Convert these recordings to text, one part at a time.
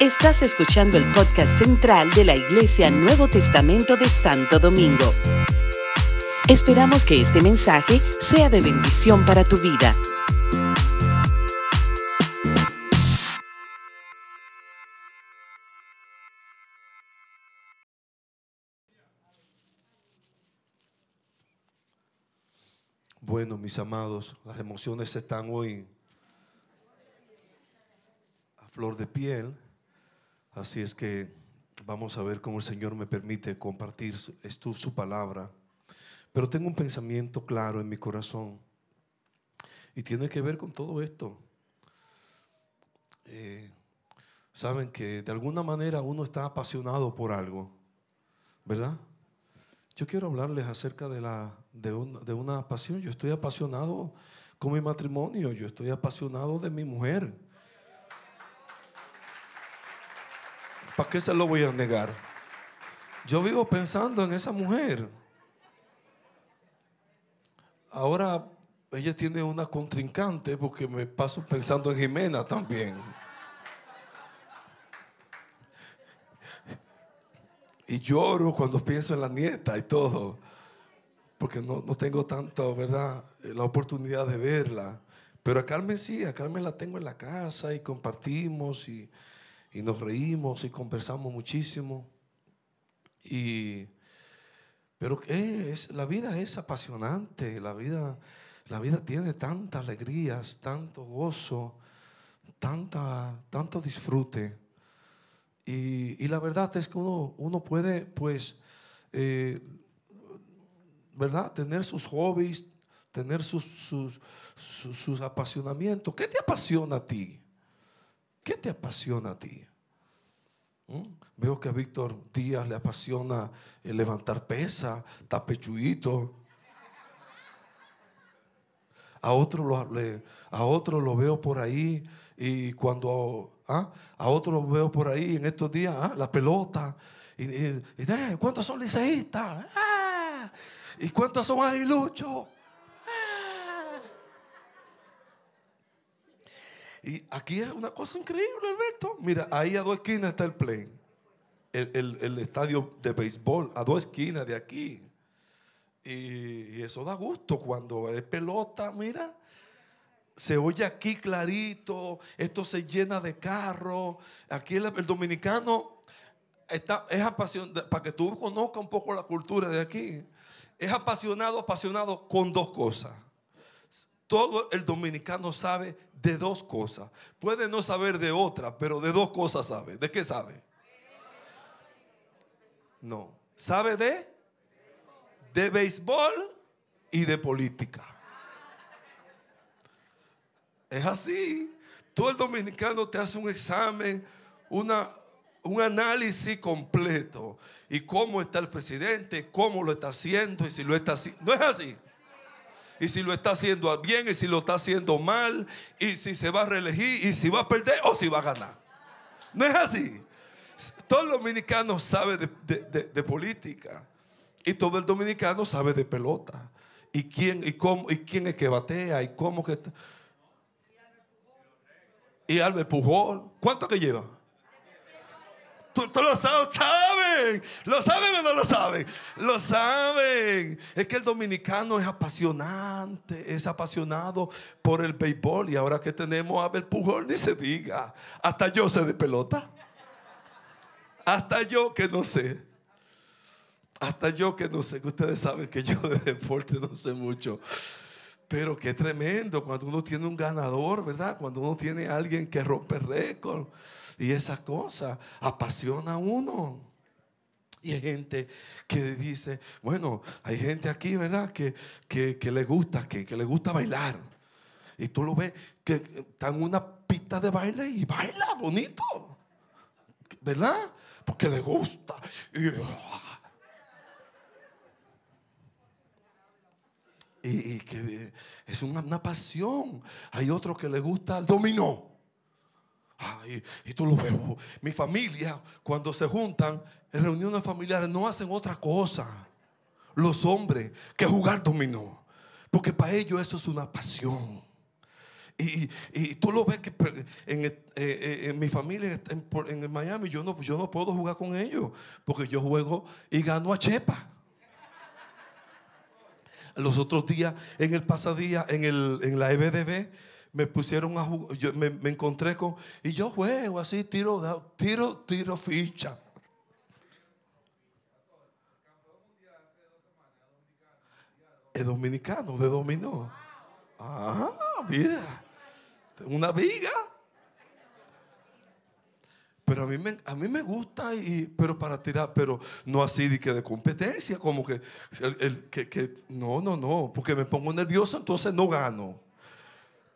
Estás escuchando el podcast central de la Iglesia Nuevo Testamento de Santo Domingo. Esperamos que este mensaje sea de bendición para tu vida. Bueno, mis amados, las emociones están hoy flor de piel, así es que vamos a ver cómo el Señor me permite compartir su, su palabra. Pero tengo un pensamiento claro en mi corazón y tiene que ver con todo esto. Eh, saben que de alguna manera uno está apasionado por algo, ¿verdad? Yo quiero hablarles acerca de, la, de, una pasión. Yo estoy apasionado con mi matrimonio, yo estoy apasionado de mi mujer. ¿Para qué se lo voy a negar? Yo vivo pensando en esa mujer. Ahora ella tiene una contrincante porque me paso pensando en Jimena también. Y lloro cuando pienso en la nieta y todo, porque no, tengo tanto, ¿verdad?, la oportunidad de verla. Pero a Carmen sí, a Carmen la tengo en la casa y compartimos y, nos reímos y conversamos muchísimo. Y, pero es, la vida es apasionante, la vida, la vida tiene tantas alegrías, tanto gozo, tanta, tanto disfrute. Y, la verdad es que uno, uno puede, pues, eh, ¿verdad? Tener sus hobbies, tener sus, sus, apasionamientos. ¿Qué te apasiona a ti? ¿Qué te apasiona a ti? ¿Mm? Veo que a Víctor Díaz le apasiona levantar pesa, tapechuito. A otro, lo, a otro lo veo por ahí y cuando ¿ah? a otro lo veo por ahí en estos días, ¿ah? la pelota. Y, y, ¿Cuántos son liceístas? ¡Ah! ¿Y cuántos son aguiluchos? Y aquí es una cosa increíble, Alberto. Mira, ahí a dos esquinas está el play. El, el, estadio de béisbol, a dos esquinas de aquí. Y, y eso da gusto cuando es pelota, mira se oye aquí clarito, esto se llena de carro. Aquí el, dominicano está, es apasionado, para que tú conozcas un poco la cultura de aquí, es apasionado, apasionado con dos cosas. Todo el dominicano sabe de dos cosas. Puede no saber de otra, pero de dos cosas sabe. ¿De qué sabe? No. ¿Sabe de? De béisbol y de política. Es así. Todo el dominicano te hace un examen, una, un análisis completo. Y cómo está el presidente, cómo lo está haciendo y si lo está haciendo. No es así. Y si lo está haciendo bien y si lo está haciendo mal. Y si se va a reelegir y si va a perder o si va a ganar. No es así. Todo el dominicano sabe de, política. Y todo el dominicano sabe de pelota. Y quién, y cómo, y quién es que batea y cómo que y Albert Pujol. ¿Cuánto que lleva? Tú, lo sabes, saben. ¿Lo saben o no lo saben? Lo saben. Es que el dominicano es apasionante, es apasionado por el béisbol. Y ahora que tenemos a Albert Pujol, ni se diga. Hasta yo sé de pelota. Hasta yo que no sé. Hasta yo que no sé. Que ustedes saben que yo de deporte no sé mucho. Pero qué tremendo cuando uno tiene un ganador, ¿verdad? Cuando uno tiene a alguien que rompe récord y esa cosa apasiona a uno. Y hay gente que dice, bueno, hay gente aquí, ¿verdad? Que, que, le gusta, que, le gusta bailar. Y tú lo ves que está en una pista de baile y baila bonito. ¿Verdad? Porque le gusta. Y, y, que es una, pasión. Hay otro que le gusta el dominó. Y, tú lo ves. Mi familia, cuando se juntan en reuniones familiares, no hacen otra cosa. Los hombres que jugar dominó. Porque para ellos eso es una pasión. Y, tú lo ves que en, eh, eh, en mi familia en, en, Miami yo no, yo no puedo jugar con ellos porque yo juego y gano a Chepa. Los otros días en el pasadía, en, el, en la EBDB, me pusieron a jugar, yo me, me, encontré con, y yo juego así, tiro, tiro, tiro ficha. Es dominicano, de dominó. Ah, mira. Una viga. Pero a mí me, a mí me gusta, y, pero para tirar, pero no así de que de competencia, como que, el, que, no, no, no, porque me pongo nervioso, entonces no gano.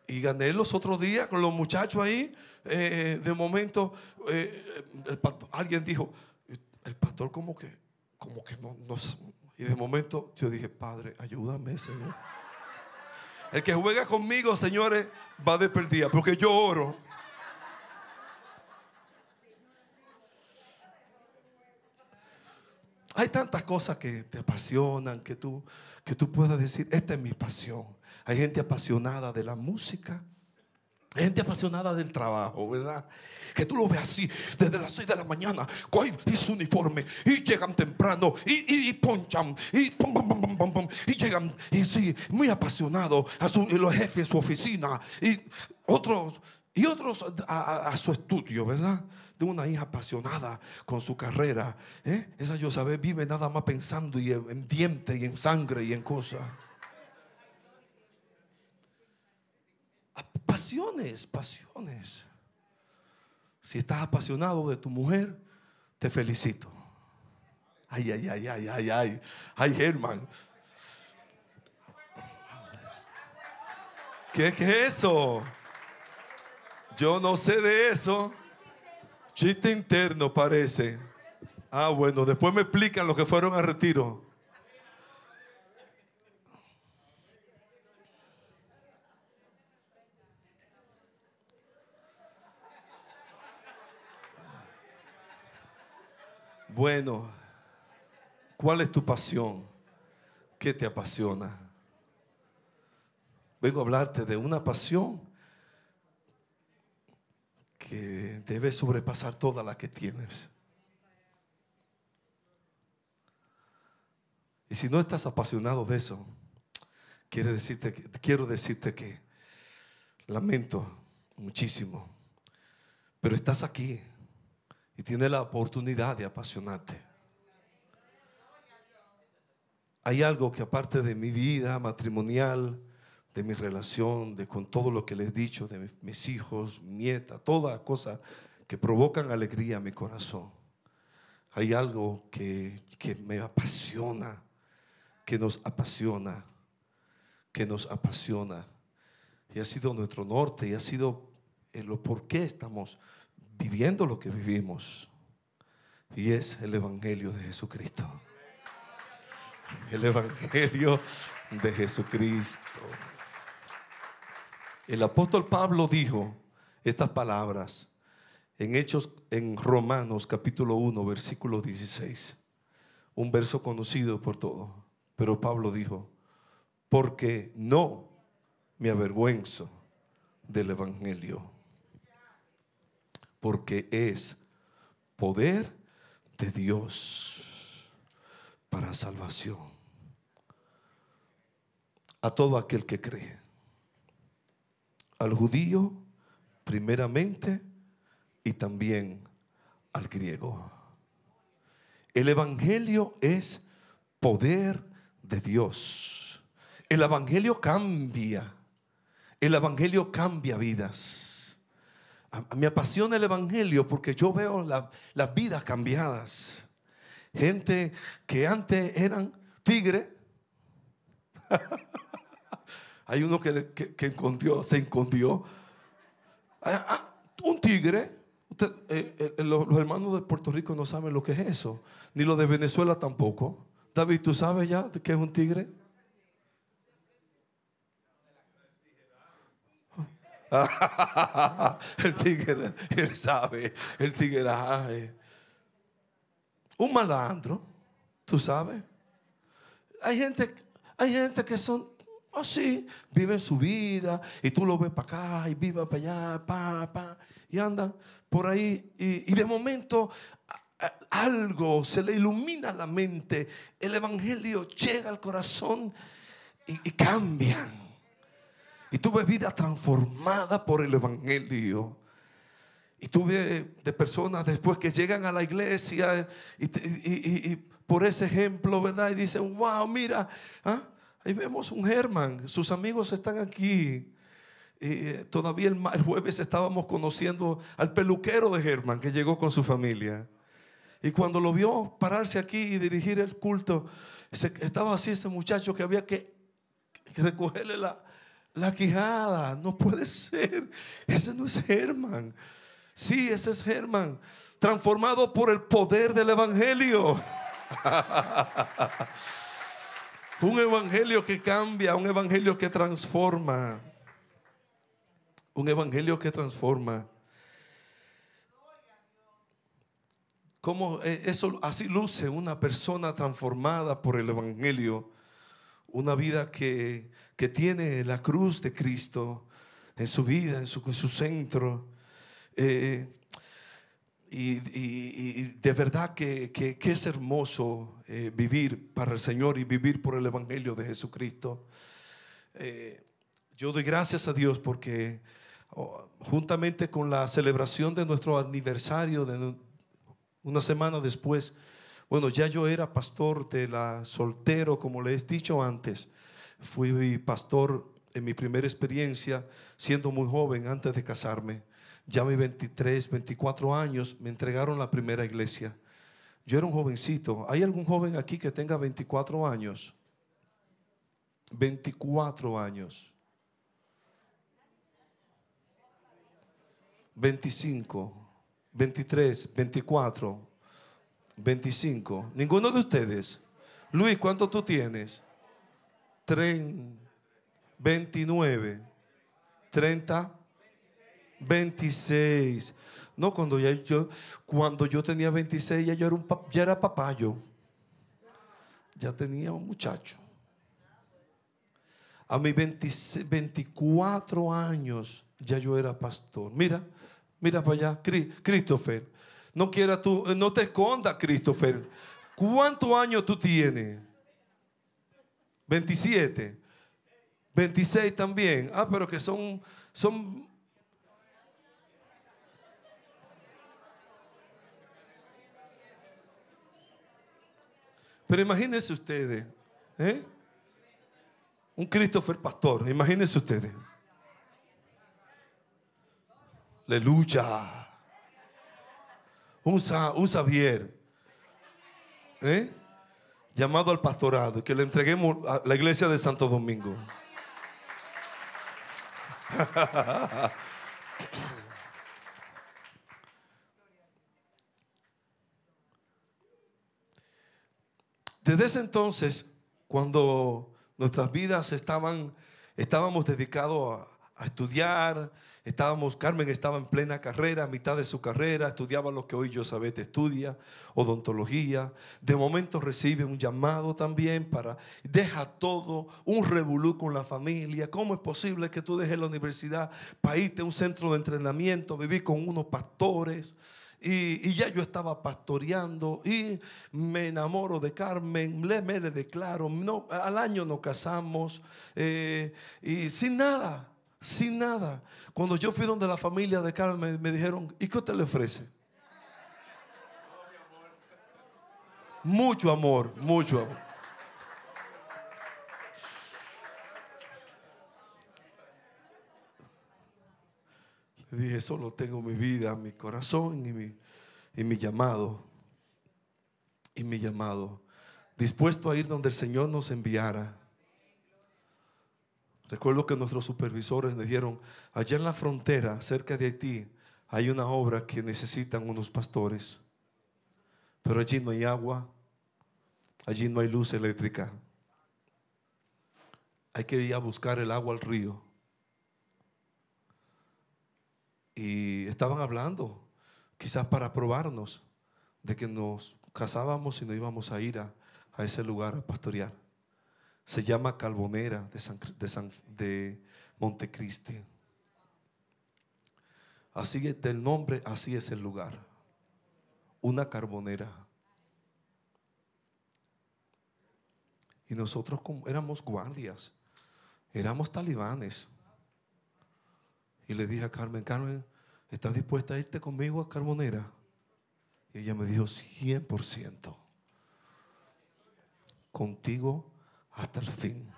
Y gané los otros días con los muchachos ahí. Eh, de momento, eh, alguien dijo, el pastor como que, como que no, no, y de momento yo dije, Padre, ayúdame, Señor. El que juega conmigo, señores, va de perdida, porque yo oro. Hay tantas cosas que te apasionan, que tú, que tú puedas decir, esta es mi pasión. Hay gente apasionada de la música. Gente apasionada del trabajo, ¿verdad? Que tú lo ves así, desde las 6 de la mañana, cogen su uniforme y llegan temprano y, ponchan y pum, pum, pum, y llegan y sí, muy apasionados a su, los jefes en su oficina y otros y otros a, su estudio, ¿verdad? De una hija apasionada con su carrera. ¿eh? Esa yo sabe vive nada más pensando y en, en dientes y en sangre y en cosas. Pasiones, pasiones. Si estás apasionado de tu mujer, te felicito. Ay, ay, ay, ay, ay, ay. Ay, Germán. ¿Qué, es eso? Yo no sé de eso. Chiste interno parece. Ah, bueno, después me explican los que fueron a retiro. Bueno, ¿cuál es tu pasión? ¿Qué te apasiona? Vengo a hablarte de una pasión que debe sobrepasar toda la que tienes. Y si no estás apasionado de eso, quiero decirte quiero decirte que lamento muchísimo, pero estás aquí y tiene la oportunidad de apasionarte. Hay algo que aparte de mi vida matrimonial, de mi relación, de con todo lo que les he dicho, de mis hijos, nieta, toda cosa que provocan alegría a mi corazón. Hay algo que, que me apasiona, que nos apasiona, que nos apasiona. Y ha sido nuestro norte y ha sido el por qué estamos viviendo lo que vivimos. Y es el Evangelio de Jesucristo. El Evangelio de Jesucristo. El apóstol Pablo dijo estas palabras en Hechos, en Romanos capítulo 1, versículo 16. Un verso conocido por todos. Pero Pablo dijo, porque no me avergüenzo del Evangelio porque es poder de Dios para salvación a todo aquel que cree. Al judío primeramente y también al griego. El Evangelio es poder de Dios. El Evangelio cambia. El Evangelio cambia vidas. Me apasiona el Evangelio porque yo veo las vidas cambiadas. Gente que antes eran tigres. Hay uno que, que, se escondió. Ah, ah, un tigre. Eh, eh, los, hermanos de Puerto Rico no saben lo que es eso. Ni los de Venezuela tampoco. David, ¿tú sabes ya qué es un tigre? el tigre, él sabe, el tigre, un malandro, tú sabes. Hay gente, hay gente que son, así, viven su vida y tú lo ves para acá y vive para allá, pa, pa, y andan por ahí y, de momento algo se le ilumina la mente, el Evangelio llega al corazón y, cambian. Y tú ves vida transformada por el Evangelio. Y tú ves de personas después que llegan a la iglesia y, por ese ejemplo, ¿verdad? Y dicen, wow, mira, ¿ah? Ahí vemos un Germán, sus amigos están aquí. Y todavía el, jueves estábamos conociendo al peluquero de Germán que llegó con su familia. Y cuando lo vio pararse aquí y dirigir el culto, estaba así ese muchacho que había que recogerle la, la quijada. No puede ser. Ese no es Germán. Sí, ese es Germán, transformado por el poder del Evangelio. un Evangelio que cambia, un Evangelio que transforma. Un Evangelio que transforma. Como eh, eso así luce una persona transformada por el Evangelio? Una vida que, tiene la cruz de Cristo en su vida, en su, en su centro eh, y, de verdad que, es hermoso eh, vivir para el Señor y vivir por el Evangelio de Jesucristo. Eh, yo doy gracias a Dios porque oh, juntamente con la celebración de nuestro aniversario, de una semana después, bueno, ya yo era pastor de la soltero, como les he dicho antes. Fui pastor en mi primera experiencia, siendo muy joven, antes de casarme ya mis 23, 24 años, me entregaron la primera iglesia. Yo era un jovencito. ¿Hay algún joven aquí que tenga 24 años? 24 años. 25, 23, 24, 25. Ninguno de ustedes. Luis, ¿cuánto tú tienes? 30, 29, 30. 26. No, cuando ya yo, cuando yo tenía 26, ya yo era, un, ya era papayo. Ya tenía un muchacho. A mis 24 años ya yo era pastor. Mira, mira para allá, Christopher. No quiera tú, no te escondas, Christopher. ¿Cuántos años tú tienes? 27. 26 también. Ah, pero que son, son Pero imagínense ustedes, ¿eh? un Christopher pastor, imagínense ustedes. Aleluya. Un, un Xavier, ¿eh? llamado al pastorado, que le entreguemos a la iglesia de Santo Domingo. Desde ese entonces, cuando nuestras vidas estaban, estábamos dedicados a, estudiar, estábamos, Carmen estaba en plena carrera, a mitad de su carrera, estudiaba lo que hoy yo te estudia, odontología. De momento recibe un llamado también para, deja todo, un revolú con la familia. ¿Cómo es posible que tú dejes la universidad para irte a un centro de entrenamiento, vivir con unos pastores? Y, ya yo estaba pastoreando y me enamoro de Carmen, le, me le declaro, no, al año nos casamos eh, y sin nada, sin nada. Cuando yo fui donde la familia de Carmen me dijeron, ¿y qué usted le ofrece? Mucho amor, mucho amor. Dije, solo tengo mi vida, mi corazón y mi, y mi llamado. Y mi llamado. Dispuesto a ir donde el Señor nos enviara. Recuerdo que nuestros supervisores me dijeron, allá en la frontera, cerca de Haití, hay una obra que necesitan unos pastores. Pero allí no hay agua, allí no hay luz eléctrica. Hay que ir a buscar el agua al río. Y estaban hablando, quizás para probarnos, de que nos casábamos y no íbamos a ir a, ese lugar a pastorear. Se llama Carbonera de, San, de, Montecristi. Así es del nombre, así es el lugar. Una carbonera. Y nosotros como éramos guardias, éramos talibanes. Y le dije a Carmen, Carmen, ¿estás dispuesta a irte conmigo a Carbonera? Y ella me dijo, 100%. Contigo hasta el fin.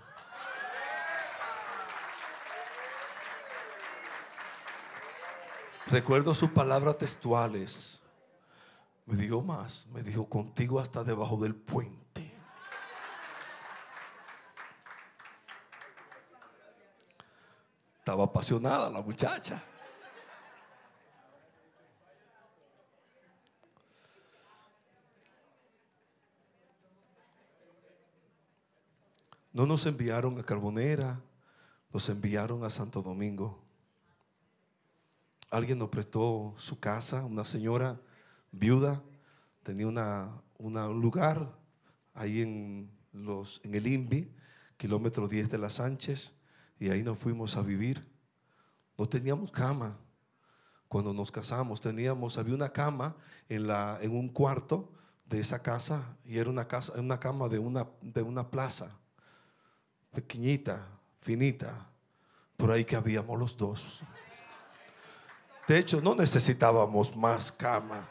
Recuerdo sus palabras textuales. Me dijo más, me dijo contigo hasta debajo del puente. Estaba apasionada la muchacha. No nos enviaron a Carbonera, nos enviaron a Santo Domingo. Alguien nos prestó su casa, una señora viuda, tenía una, un lugar ahí en, los, en el INVI, kilómetro 10 de las Sánchez, y ahí nos fuimos a vivir. No teníamos cama cuando nos casamos, teníamos, había una cama en, la, en un cuarto de esa casa, y era una, casa, una cama de una, de una plaza pequeñita, finita, por ahí que habíamos los dos. De hecho, no necesitábamos más cama,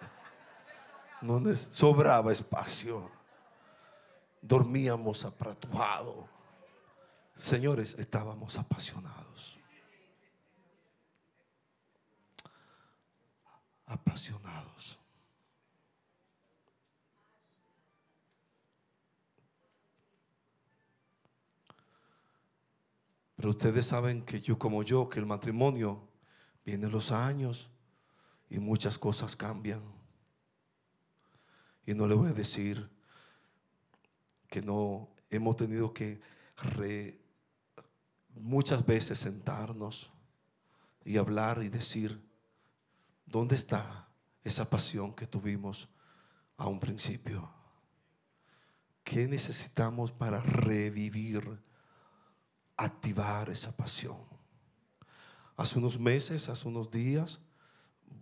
sobraba espacio, dormíamos apratujado. Señores, estábamos apasionados. Apasionados. Pero ustedes saben que yo como yo, que el matrimonio vienen los años y muchas cosas cambian. Y no le voy a decir que no hemos tenido que muchas veces sentarnos y hablar y decir, ¿dónde está esa pasión que tuvimos a un principio? ¿Qué necesitamos para revivir? activar esa pasión. Hace unos meses, hace unos días,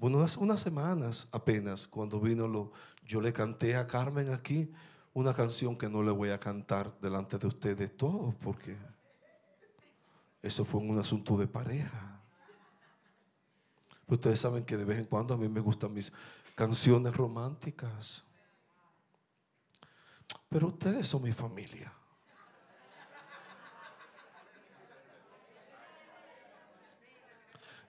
bueno, hace unas semanas apenas, cuando vino lo, yo le canté a Carmen aquí una canción que no le voy a cantar delante de ustedes todos, porque eso fue un asunto de pareja. ustedes saben que de vez en cuando a mí me gustan mis canciones románticas. Pero ustedes son mi familia.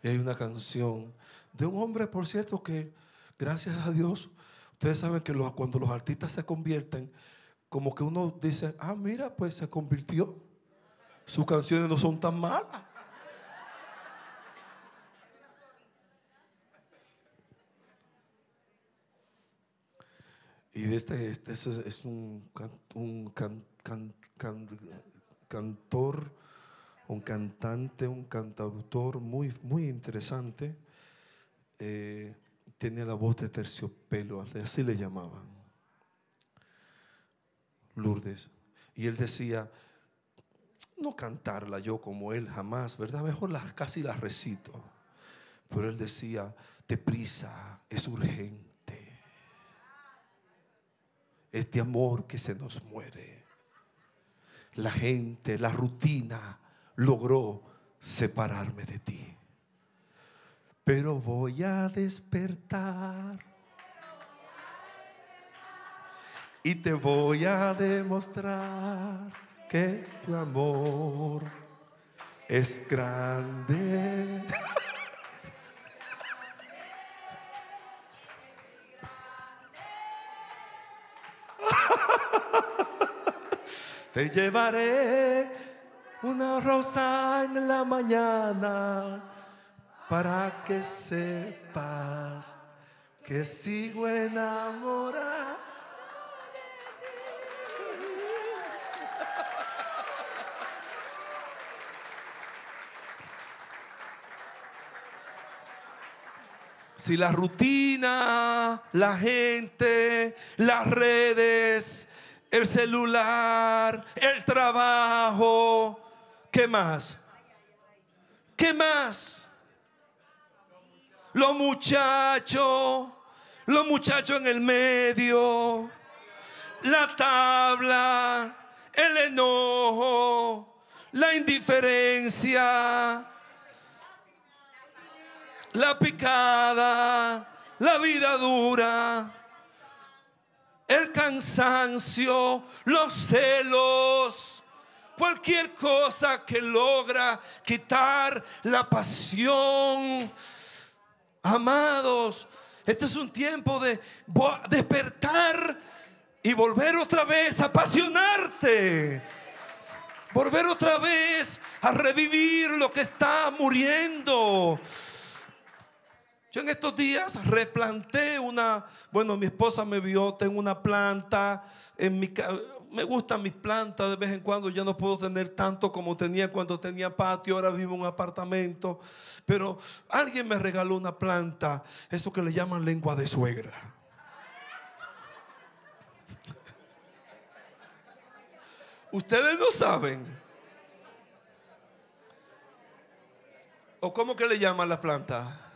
Y hay una canción de un hombre, por cierto, que gracias a Dios, ustedes saben que cuando los artistas se convierten, como que uno dice, ah, mira, pues se convirtió. Sus canciones no son tan malas. Y este, este es un, un cantor un cantante, un cantautor muy, muy interesante. Eh, tenía la voz de terciopelo, así le llamaban. Lourdes. Y él decía, no cantarla yo como él jamás, ¿verdad? Mejor las, casi las recito. Pero él decía, deprisa, es urgente. Este amor que se nos muere. La gente, la rutina, logró separarme de ti. Pero voy a despertar. Y te voy a demostrar que tu amor es grande. te llevaré una rosa en la mañana para que sepas que sigo enamorada. Si la rutina, la gente, las redes el celular, el trabajo. ¿Qué más? ¿Qué más? Los muchachos, los muchachos en el medio, la tabla, el enojo, la indiferencia, la picada, la vida dura, el cansancio, los celos, cualquier cosa que logra quitar la pasión. Amados, este es un tiempo de despertar y volver otra vez a apasionarte. Volver otra vez a revivir lo que está muriendo. Yo en estos días replanté una, bueno, mi esposa me vio, tengo una planta en mi me gustan mis plantas de vez en cuando, ya no puedo tener tanto como tenía cuando tenía patio, ahora vivo en un apartamento, pero alguien me regaló una planta, eso que le llaman lengua de suegra. Ustedes no saben. ¿O cómo que le llaman la planta?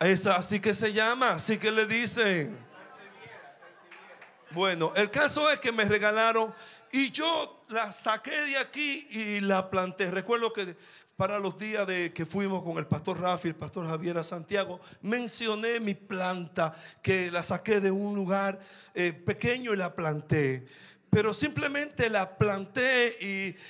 Esa así que se llama, así que le dicen. Bueno, el caso es que me regalaron y yo la saqué de aquí y la planté. Recuerdo que para los días de que fuimos con el pastor Rafi, el pastor Javier a Santiago, mencioné mi planta que la saqué de un lugar eh, pequeño y la planté. Pero simplemente la planté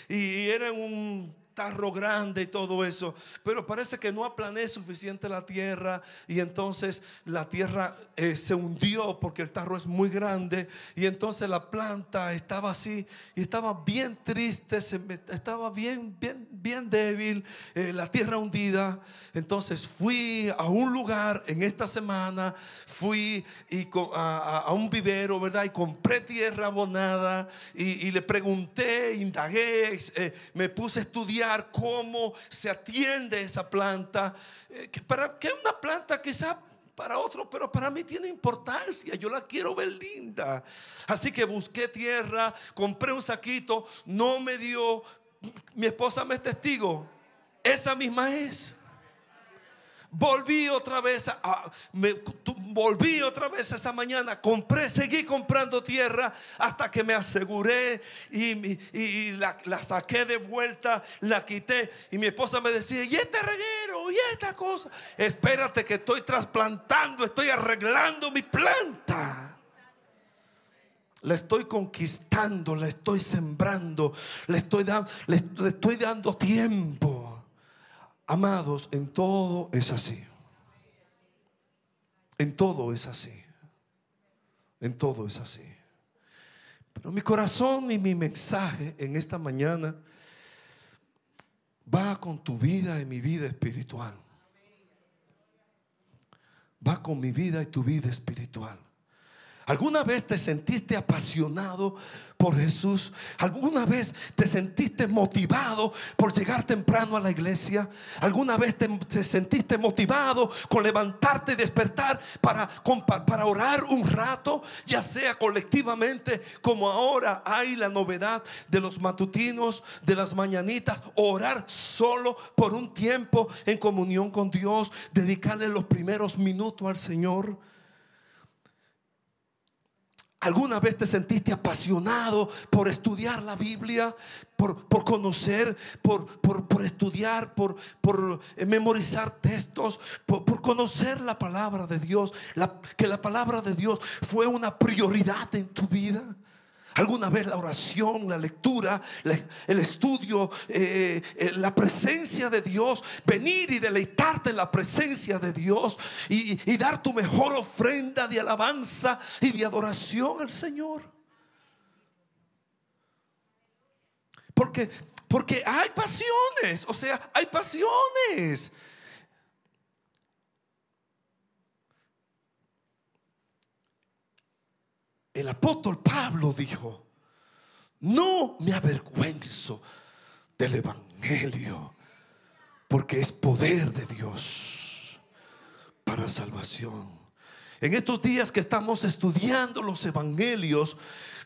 y, y era un tarro grande y todo eso, pero parece que no aplané suficiente la tierra y entonces la tierra eh, se hundió porque el tarro es muy grande y entonces la planta estaba así y estaba bien triste, estaba bien, bien, bien débil, eh, la tierra hundida. Entonces fui a un lugar en esta semana, fui y a, un vivero, ¿verdad? Y compré tierra abonada y, le pregunté, indagué, eh, me puse a estudiar cómo se atiende esa planta. Eh, para que una planta quizá para otro, pero para mí tiene importancia. Yo la quiero ver linda. Así que busqué tierra, compré un saquito, no me dio. Mi esposa me es testigo. Esa misma es. Volví otra vez, a, volví otra vez esa mañana, compré, seguí comprando tierra hasta que me aseguré y, la, la, saqué de vuelta, la quité y mi esposa me decía, ¿y este reguero? ¿Y esta cosa? Espérate que estoy trasplantando, estoy arreglando mi planta. La estoy conquistando, la estoy sembrando, le estoy, dando, le estoy dando tiempo. Amados, en todo es así. En todo es así. En todo es así. Pero mi corazón y mi mensaje en esta mañana va con tu vida y mi vida espiritual. Va con mi vida y tu vida espiritual. ¿Alguna vez te sentiste apasionado por Jesús? ¿Alguna vez te sentiste motivado por llegar temprano a la iglesia? ¿Alguna vez te, sentiste motivado con levantarte y despertar para, para orar un rato? Ya sea colectivamente como ahora hay la novedad de los matutinos, de las mañanitas, orar solo por un tiempo en comunión con Dios, dedicarle los primeros minutos al Señor. ¿Alguna vez te sentiste apasionado por estudiar la Biblia, por, conocer, por, por, estudiar, por, por memorizar textos, por, conocer la palabra de Dios? que la palabra de Dios fue una prioridad en tu vida. Alguna vez la oración, la lectura, el estudio, eh, eh, la presencia de Dios, venir y deleitarte en la presencia de Dios y, y dar tu mejor ofrenda de alabanza y de adoración al Señor. Porque, porque hay pasiones, o sea, hay pasiones. El apóstol Pablo dijo, no me avergüenzo del Evangelio, porque es poder de Dios para salvación. En estos días que estamos estudiando los evangelios,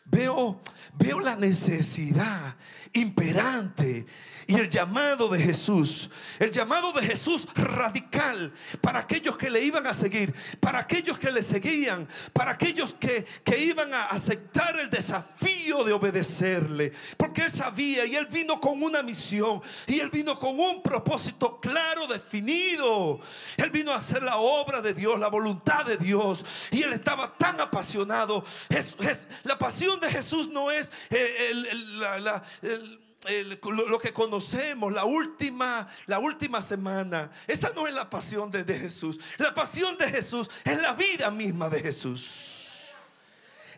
veo, veo la necesidad imperante y el llamado de Jesús, el llamado de Jesús radical para aquellos que le iban a seguir, para aquellos que le seguían, para aquellos que, que iban a aceptar el desafío de obedecerle, porque él sabía y él vino con una misión y él vino con un propósito claro, definido. Él vino a hacer la obra de Dios, la voluntad de Dios y él estaba tan apasionado. Es, la pasión de Jesús no es eh, lo que conocemos, la última, la última semana. Esa no es la pasión de Jesús. La pasión de Jesús es la vida misma de Jesús.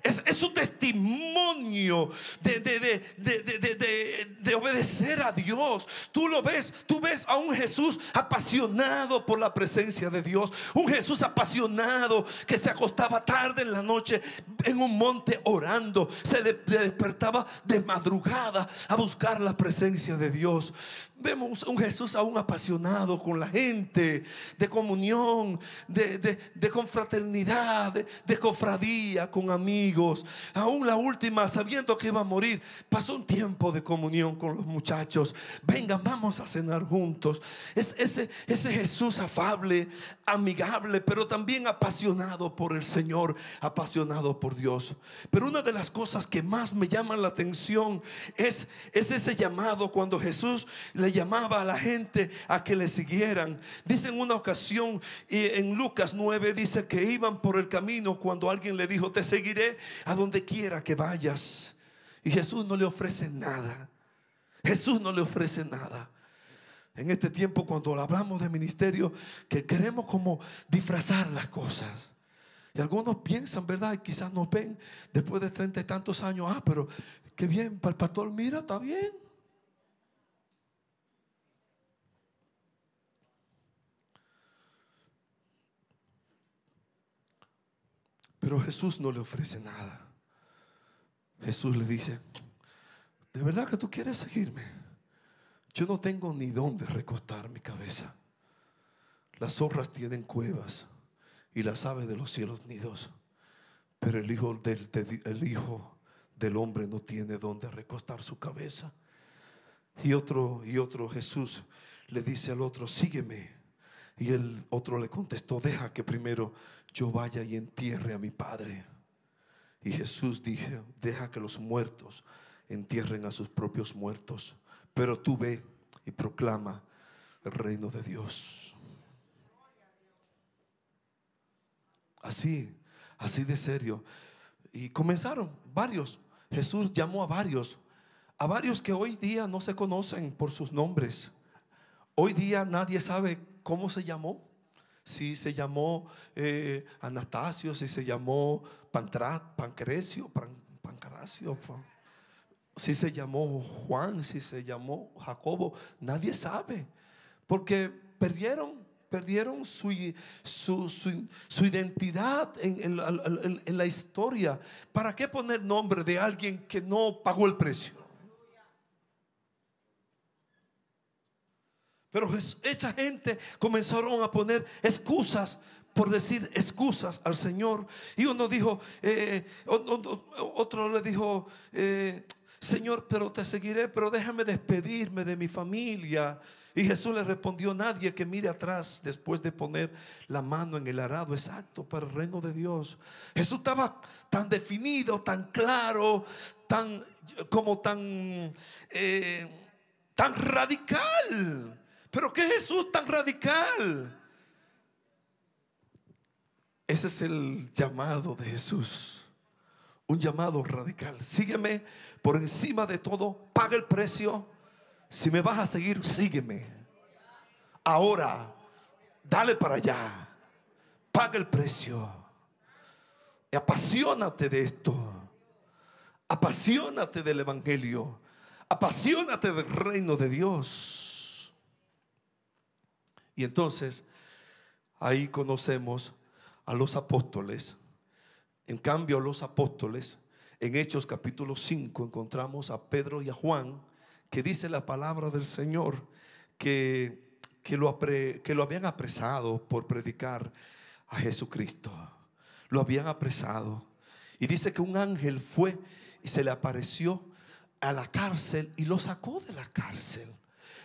Es, es, su testimonio de, de, de, de, obedecer a Dios. Tú lo ves, tú ves a un Jesús apasionado por la presencia de Dios. Un Jesús apasionado que se acostaba tarde en la noche en un monte orando. Se despertaba de madrugada a buscar la presencia de Dios. Vemos un Jesús aún apasionado con la gente, de comunión, de, de, de confraternidad, de, de, cofradía, con amigos. Aún la última, sabiendo que iba a morir, pasó un tiempo de comunión con los muchachos. Vengan, vamos a cenar juntos. Es ese, Jesús afable, amigable, pero también apasionado por el Señor, apasionado por Dios. Pero una de las cosas que más me llaman la atención es, es ese llamado cuando Jesús le llamaba a la gente a que le siguieran. Dice en una ocasión, en Lucas 9 dice que iban por el camino cuando alguien le dijo, te seguiré a donde quiera que vayas. Y Jesús no le ofrece nada. Jesús no le ofrece nada. En este tiempo cuando hablamos de ministerio, que queremos como disfrazar las cosas. Y algunos piensan, ¿verdad? Y quizás nos ven después de treinta y tantos años, ah, pero qué bien, para el pastor, mira, está bien. Pero Jesús no le ofrece nada. Jesús le dice, ¿de verdad que tú quieres seguirme? Yo no tengo ni dónde recostar mi cabeza. Las zorras tienen cuevas y las aves de los cielos nidos. Pero el hijo del, el hijo del hombre no tiene dónde recostar su cabeza. Y otro, y otro Jesús le dice al otro, sígueme. Y el otro le contestó, deja que primero yo vaya y entierre a mi padre. Y Jesús dijo, deja que los muertos entierren a sus propios muertos, pero tú ve y proclama el reino de Dios. Así, así de serio. Y comenzaron varios. Jesús llamó a varios, a varios que hoy día no se conocen por sus nombres. Hoy día nadie sabe cómo se llamó si se llamó eh, Anastasio, si se llamó Pantrat, Pancrecio, Pan, Pancracio, si se llamó Juan, si se llamó Jacobo, nadie sabe, porque perdieron, perdieron su, su, su, identidad en, en, en, en la historia. ¿Para qué poner nombre de alguien que no pagó el precio? Pero esa gente comenzaron a poner excusas por decir excusas al Señor. Y uno dijo, eh, otro le dijo, eh, Señor, pero te seguiré, pero déjame despedirme de mi familia. Y Jesús le respondió, nadie que mire atrás después de poner la mano en el arado exacto para el reino de Dios. Jesús estaba tan definido, tan claro, tan como tan, eh, tan radical. Pero ¿qué Jesús tan radical? Ese es el llamado de Jesús. Un llamado radical. Sígueme por encima de todo. Paga el precio. Si me vas a seguir, sígueme. Ahora, dale para allá. Paga el precio. Y apasionate de esto. Apasionate del Evangelio. Apasionate del reino de Dios. Y entonces ahí conocemos a los apóstoles. En cambio, los apóstoles, en Hechos capítulo 5, encontramos a Pedro y a Juan, que dice la palabra del Señor, que, que, lo, que lo habían apresado por predicar a Jesucristo. lo habían apresado. Y dice que un ángel fue y se le apareció a la cárcel y lo sacó de la cárcel.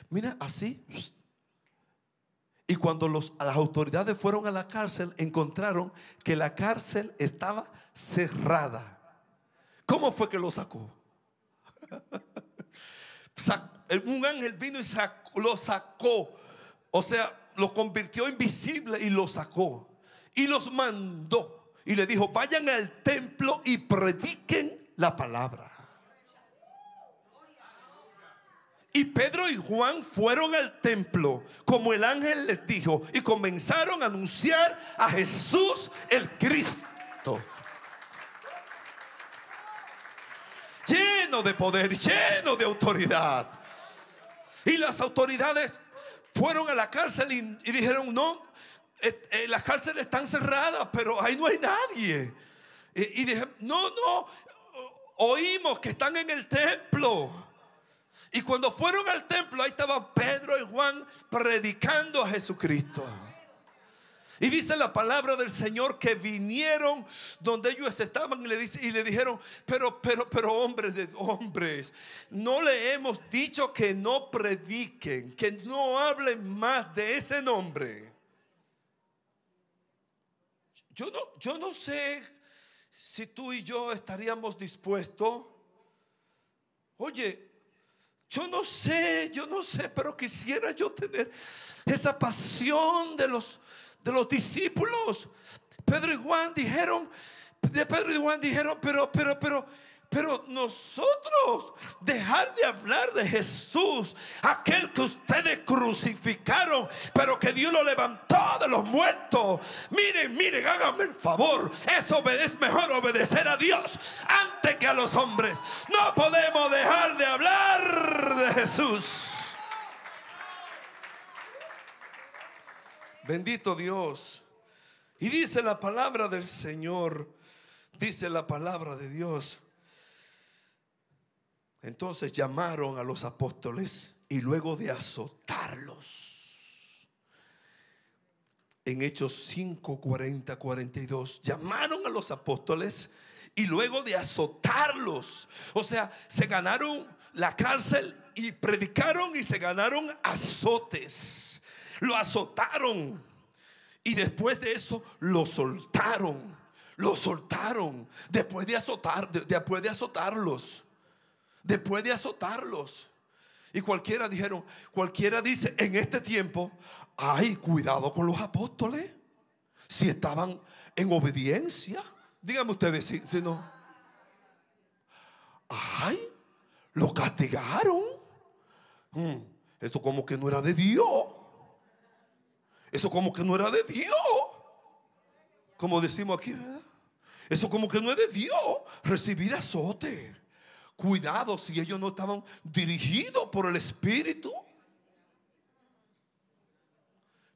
Mira, así. Y cuando las autoridades fueron a la cárcel, encontraron que la cárcel estaba cerrada. ¿Cómo fue que lo sacó? Un ángel vino y lo sacó. O sea, lo convirtió invisible y lo sacó. Y los mandó. Y le dijo, vayan al templo y prediquen la palabra. Y Pedro y Juan fueron al templo, como el ángel les dijo, y comenzaron a anunciar a Jesús el Cristo. Lleno de poder, lleno de autoridad. Y las autoridades fueron a la cárcel y, dijeron, no, eh, las cárceles están cerradas, pero ahí no hay nadie. Y dijeron, no, no, oímos que están en el templo. Y cuando fueron al templo, ahí estaban Pedro y Juan predicando a Jesucristo. Y dice la palabra del Señor que vinieron donde ellos estaban y le, dice, y le dijeron, pero, pero, pero hombres de hombres, no le hemos dicho que no prediquen, que no hablen más de ese nombre. Yo no, yo no sé si tú y yo estaríamos dispuestos. Oye, yo no sé, yo no sé, pero quisiera yo tener esa pasión de los, de los discípulos. Pedro y Juan dijeron, de Pedro y Juan dijeron, pero, pero, pero, pero nosotros dejar de hablar de Jesús, aquel que ustedes crucificaron, pero que Dios lo levantó de los muertos. Miren, miren, háganme el favor. Eso es mejor obedecer a Dios antes que a los hombres. No podemos dejar de hablar de Jesús. Bendito Dios. Y dice la palabra del Señor, dice la palabra de Dios entonces llamaron a los apóstoles y luego de azotarlos, en Hechos 5, 40, 42, llamaron a los apóstoles y luego de azotarlos, o sea, se ganaron la cárcel y predicaron y se ganaron azotes. Lo azotaron y después de eso lo soltaron. Lo soltaron después de azotar, después de azotarlos después de azotarlos. Y cualquiera dijeron, cualquiera dice en este tiempo, ay, cuidado con los apóstoles. Si estaban en obediencia, díganme ustedes si, si no. Ay, lo castigaron. Hmm, esto como que no era de Dios. Eso como que no era de Dios. Como decimos aquí, Eso como que no es de Dios. Recibir azote. Cuidado si ellos no estaban dirigidos por el Espíritu.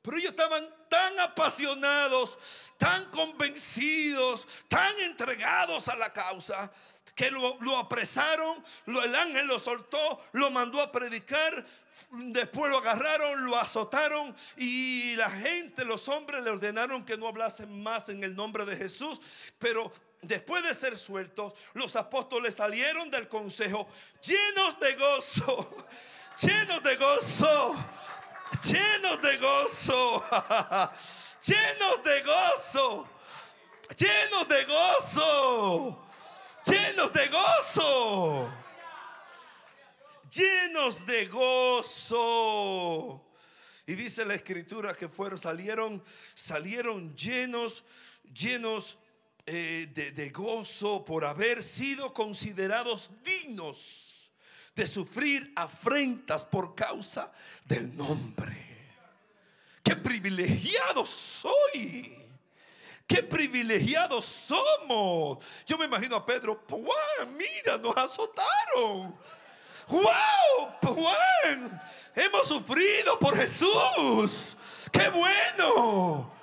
Pero ellos estaban tan apasionados, tan convencidos, tan entregados a la causa, que lo, apresaron, el ángel lo soltó, lo mandó a predicar, después lo agarraron, lo azotaron y la gente, los hombres le ordenaron que no hablasen más en el nombre de Jesús, pero después de ser sueltos, los apóstoles salieron del consejo llenos de gozo, llenos de gozo, llenos de gozo, llenos de gozo, llenos de gozo, llenos de gozo, llenos de gozo. Y dice la escritura que fueron, salieron, salieron llenos, llenos eh, de, gozo por haber sido considerados dignos de sufrir afrentas por causa del nombre. Qué privilegiados soy. Qué privilegiados somos. Yo me imagino a Pedro, Juan, mira, nos azotaron. Wow, Juan, hemos sufrido por Jesús. Qué bueno.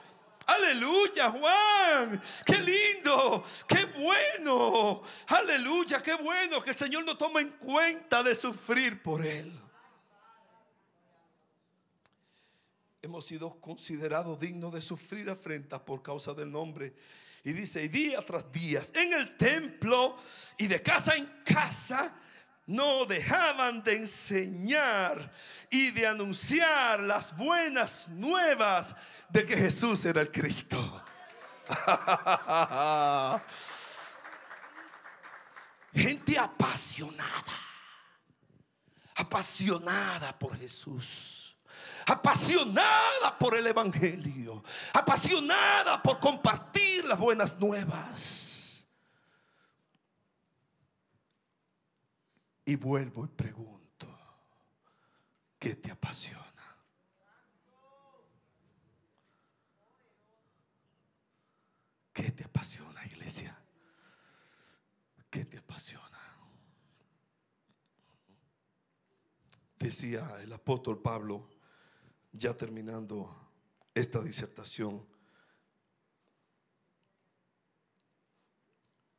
Aleluya, Juan. Qué lindo. Qué bueno. Aleluya, qué bueno que el Señor no toma en cuenta de sufrir por Él. hemos sido considerados dignos de sufrir afrentas por causa del nombre. Y dice, y día tras día, en el templo y de casa en casa, no dejaban de enseñar y de anunciar las buenas nuevas de que Jesús era el Cristo. Gente apasionada, apasionada por Jesús, apasionada por el Evangelio, apasionada por compartir las buenas nuevas. Y vuelvo y pregunto, ¿qué te apasiona? ¿Qué te apasiona, iglesia? ¿Qué te apasiona? Decía el apóstol Pablo, ya terminando esta disertación,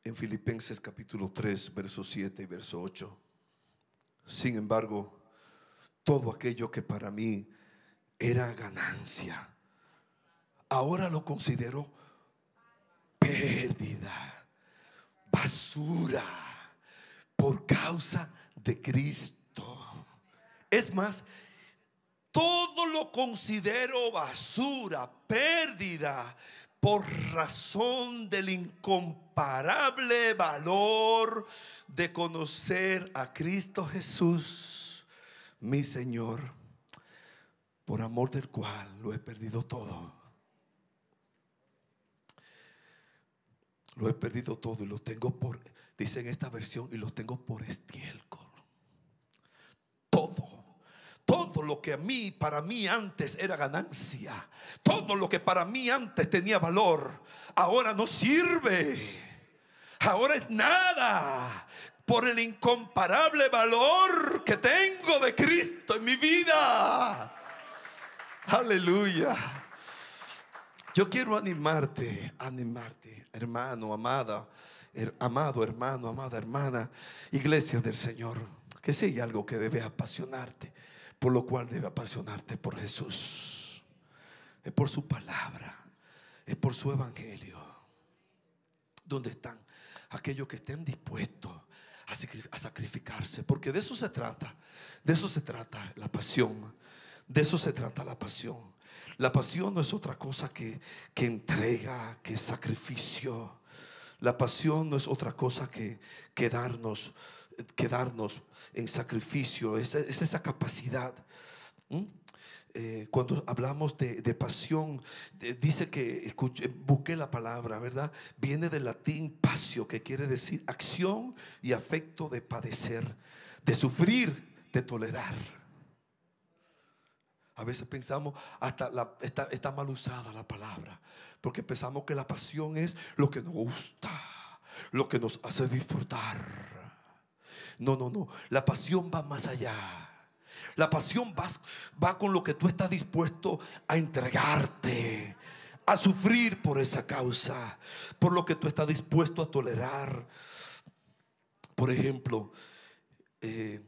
en Filipenses capítulo 3, verso 7 y verso 8. Sin embargo, todo aquello que para mí era ganancia, ahora lo considero pérdida, basura, por causa de Cristo. Es más, todo lo considero basura, pérdida, por razón del incomparable valor de conocer a Cristo Jesús, mi Señor, por amor del cual lo he perdido todo Lo he perdido todo y lo tengo por, dice en esta versión, y lo tengo por estiércol. Todo. Lo que a mí, para mí antes era ganancia. Todo lo que para mí antes tenía valor, ahora no sirve. Ahora es nada por el incomparable valor que tengo de Cristo en mi vida. Aleluya. Yo quiero animarte, animarte, hermano, amada, amado hermano, amada hermana, iglesia del Señor, que si hay algo que debe apasionarte, por lo cual debe apasionarte por Jesús, es por su palabra, es por su evangelio. ¿Dónde están aquellos que estén dispuestos a sacrificarse? Porque de eso se trata, de eso se trata la pasión, de eso se trata la pasión. La pasión no es otra cosa que, que entrega, que sacrificio. La pasión no es otra cosa que quedarnos, quedarnos en sacrificio. Es, esa capacidad. Eh, cuando hablamos de, pasión, dice que, busqué la palabra, ¿verdad? Viene del latín pasio, que quiere decir acción y afecto de padecer, de sufrir, de tolerar. A veces pensamos, hasta está, está, mal usada la palabra, porque pensamos que la pasión es lo que nos gusta, lo que nos hace disfrutar. No, no, no, la pasión va más allá. La pasión va, va con lo que tú estás dispuesto a entregarte, a sufrir por esa causa, por lo que tú estás dispuesto a tolerar. Por ejemplo, eh,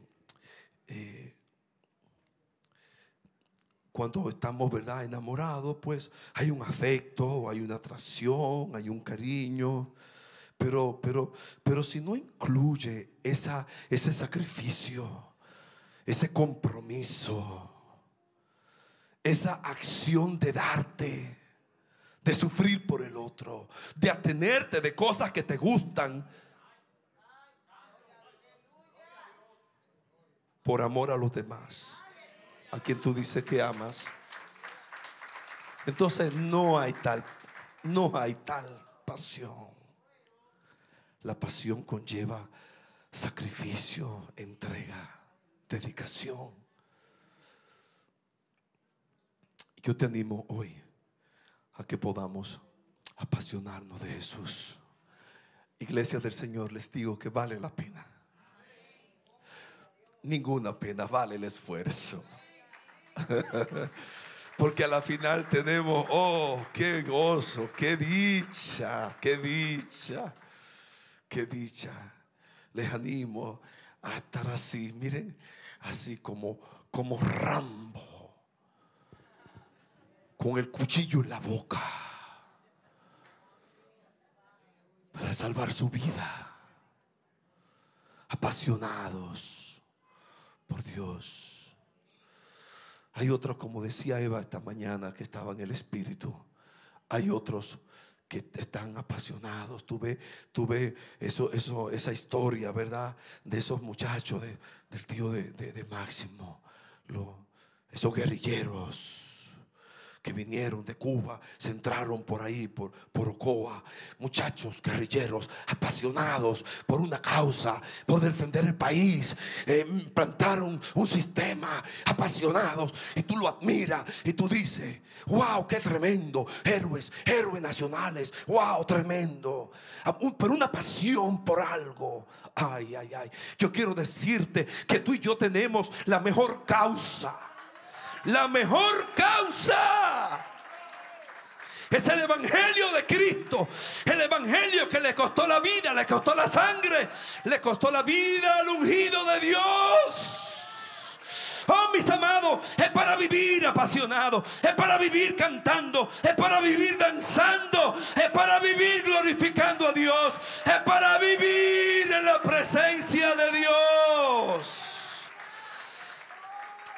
eh, cuando estamos, ¿verdad? Enamorados, pues hay un afecto, hay una atracción, hay un cariño. Pero, pero, pero si no incluye esa, ese sacrificio, ese compromiso, esa acción de darte, de sufrir por el otro, de atenerte de cosas que te gustan, por amor a los demás a quien tú dices que amas. Entonces no hay tal, no hay tal pasión. La pasión conlleva sacrificio, entrega, dedicación. Yo te animo hoy a que podamos apasionarnos de Jesús. Iglesia del Señor, les digo que vale la pena. Ninguna pena vale el esfuerzo. Porque a la final tenemos, oh, qué gozo, qué dicha, qué dicha, qué dicha. Les animo a estar así, miren, así como, como Rambo. con el cuchillo en la boca para salvar su vida. Apasionados por Dios. Hay otros, como decía Eva esta mañana, que estaban en el Espíritu. Hay otros que están apasionados. Tuve, tuve eso, eso, esa historia, ¿verdad? De esos muchachos, del tío de, Máximo, esos guerrilleros que vinieron de Cuba, se entraron por ahí, por, por Ocoa. Muchachos guerrilleros, apasionados por una causa, por defender el país. Eh, plantaron un sistema, apasionados. Y tú lo admiras y tú dices, wow, qué tremendo. Héroes, héroes nacionales, wow, tremendo. Pero una pasión por algo. Ay, ay, ay. Yo quiero decirte que tú y yo tenemos la mejor causa la mejor causa. Es el Evangelio de Cristo. El Evangelio que le costó la vida, le costó la sangre, le costó la vida al ungido de Dios. Oh, mis amados, es para vivir apasionado, es para vivir cantando, es para vivir danzando, es para vivir glorificando a Dios, es para vivir en la presencia de Dios.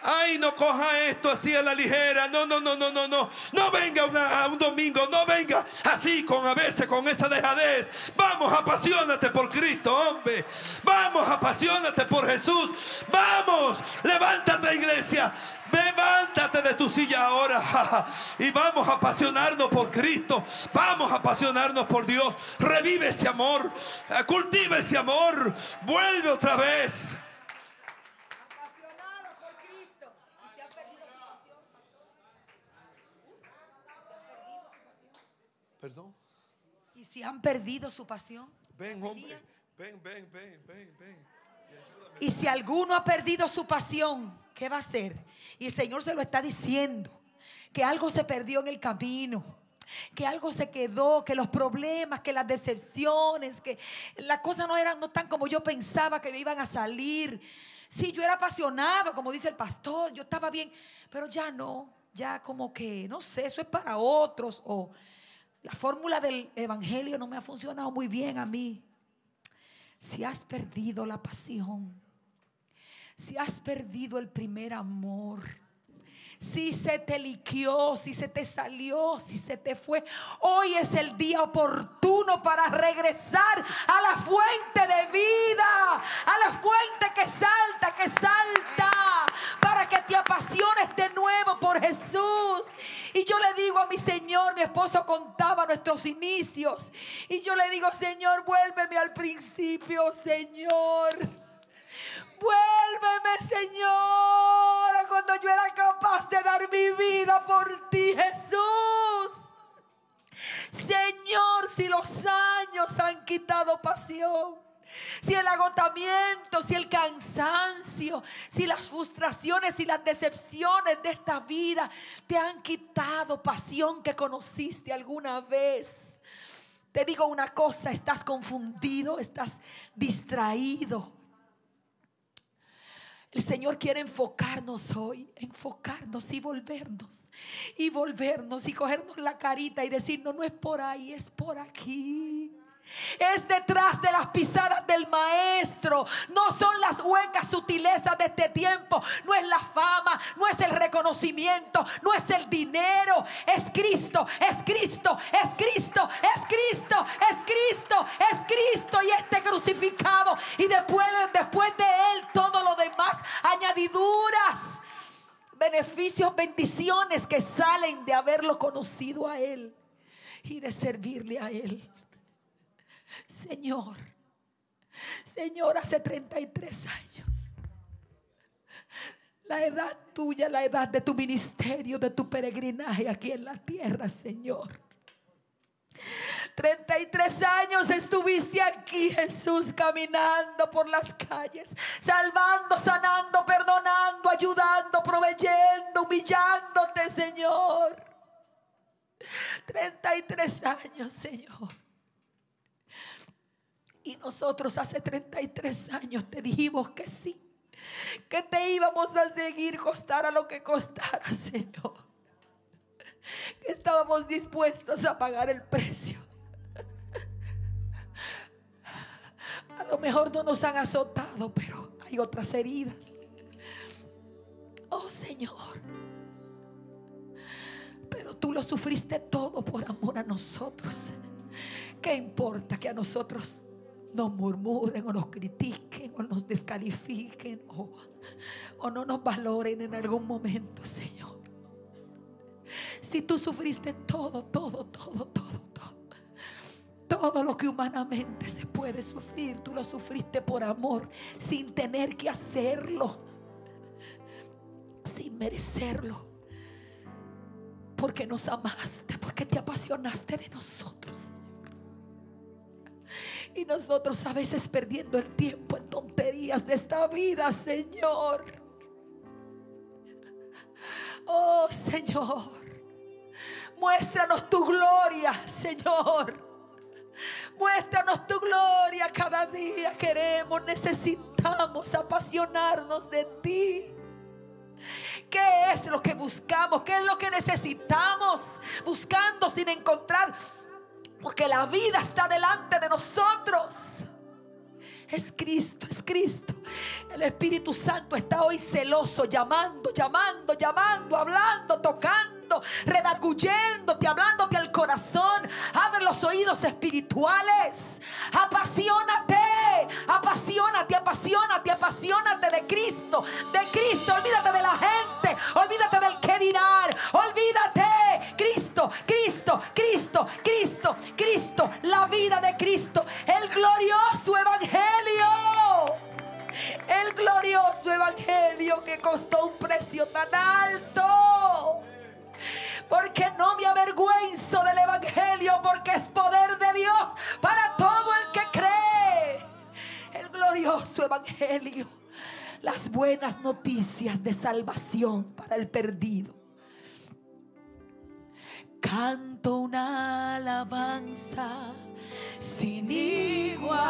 Ay, no coja esto así a la ligera. No, no, no, no, no, no. No venga a un domingo. No venga así con a veces con esa dejadez. Vamos, apasionate por Cristo, hombre. Vamos, apasionate por Jesús. Vamos, levántate, iglesia. Levántate de tu silla ahora y vamos a apasionarnos por Cristo. Vamos a apasionarnos por Dios. Revive ese amor. Cultiva ese amor. Vuelve otra vez. Perdón. ¿Y si han perdido su pasión? Ven, hombre. Ven, ven, ven, ven, ven. Y si alguno ha perdido su pasión, ¿qué va a hacer? Y el Señor se lo está diciendo. Que algo se perdió en el camino. Que algo se quedó, que los problemas, que las decepciones, que las cosas no eran no tan como yo pensaba que me iban a salir. Sí, yo era apasionado, como dice el pastor, yo estaba bien, pero ya no, ya como que, no sé, eso es para otros o la fórmula del Evangelio no me ha funcionado muy bien a mí. Si has perdido la pasión, si has perdido el primer amor, si se te liquió, si se te salió, si se te fue. Hoy es el día oportuno para regresar a la fuente de vida, a la fuente que salta, que salta, que te apasiones de nuevo por Jesús. Y yo le digo a mi Señor, mi esposo contaba nuestros inicios, y yo le digo, Señor, vuélveme al principio, Señor. Vuélveme, Señor, cuando yo era capaz de dar mi vida por ti, Jesús. Señor, si los años han quitado pasión, si el agotamiento, si el cansancio, si las frustraciones y las decepciones de esta vida te han quitado pasión que conociste alguna vez. Te digo una cosa, estás confundido, estás distraído el Señor quiere enfocarnos hoy, enfocarnos y volvernos, y volvernos y cogernos la carita y decirnos, no es por ahí, es por aquí. Es detrás de las pisadas del maestro. No son las huecas sutilezas de este tiempo. No es la fama, no es el reconocimiento, no es el dinero. Es Cristo, es Cristo, es Cristo, es Cristo, es Cristo, es Cristo y este crucificado. Y después, después de él todo lo demás, añadiduras beneficios, bendiciones que salen de haberlo conocido a Él y de servirle a Él. Señor, Señor, hace 33 años. La edad tuya, la edad de tu ministerio, de tu peregrinaje aquí en la tierra, Señor. 33 años estuviste aquí, Jesús, caminando por las calles, salvando, sanando, perdonando, ayudando, proveyendo, humillándote, Señor. 33 años, Señor. Nosotros hace 33 años te dijimos que sí, que te íbamos a seguir costara lo que costara, Señor. estábamos dispuestos a pagar el precio. A lo mejor no nos han azotado, pero hay otras heridas. Oh Señor. Pero tú lo sufriste todo por amor a nosotros. ¿Qué importa que a nosotros nos murmuren o nos critiquen o nos descalifiquen o, o no nos valoren en algún momento, Señor? Si tú sufriste todo, todo, todo, todo, todo. Todo lo que humanamente se puede sufrir, tú lo sufriste por amor, sin tener que hacerlo, sin merecerlo. Porque nos amaste, porque te apasionaste de nosotros. Y nosotros a veces perdiendo el tiempo en tonterías de esta vida, Señor. Oh, Señor. Muéstranos tu gloria, Señor. Muéstranos tu gloria cada día. Queremos, necesitamos apasionarnos de ti. ¿Qué es lo que buscamos? ¿Qué es lo que necesitamos? Buscando sin encontrar. Porque la vida está delante de nosotros. Es Cristo, es Cristo. El Espíritu Santo está hoy celoso, llamando, llamando, llamando, hablando, tocando, redarguyéndote, hablándote al corazón. Abre los oídos espirituales. Apasionate, apasionate, apasionate, apasionate de Cristo, de Cristo. Olvídate de la gente, olvídate del que dirán, olvídate. Cristo, Cristo, Cristo, Cristo, Cristo, la vida de Cristo, el glorioso evangelio. El glorioso evangelio que costó un precio tan alto. Porque no me avergüenzo del evangelio, porque es poder de Dios para todo el que cree. El glorioso evangelio. Las buenas noticias de salvación para el perdido. Canto una alabanza sin igual.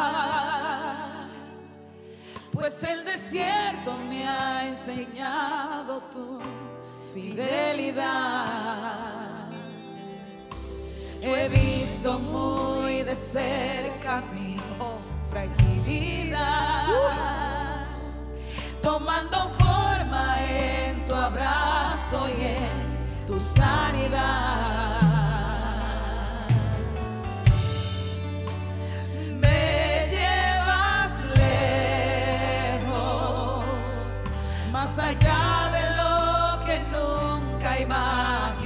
Pues el desierto me ha enseñado tu fidelidad. He visto muy de cerca mi fragilidad, tomando forma en tu abrazo y en tu sanidad. Me llevas lejos, más allá de lo que nunca imaginé.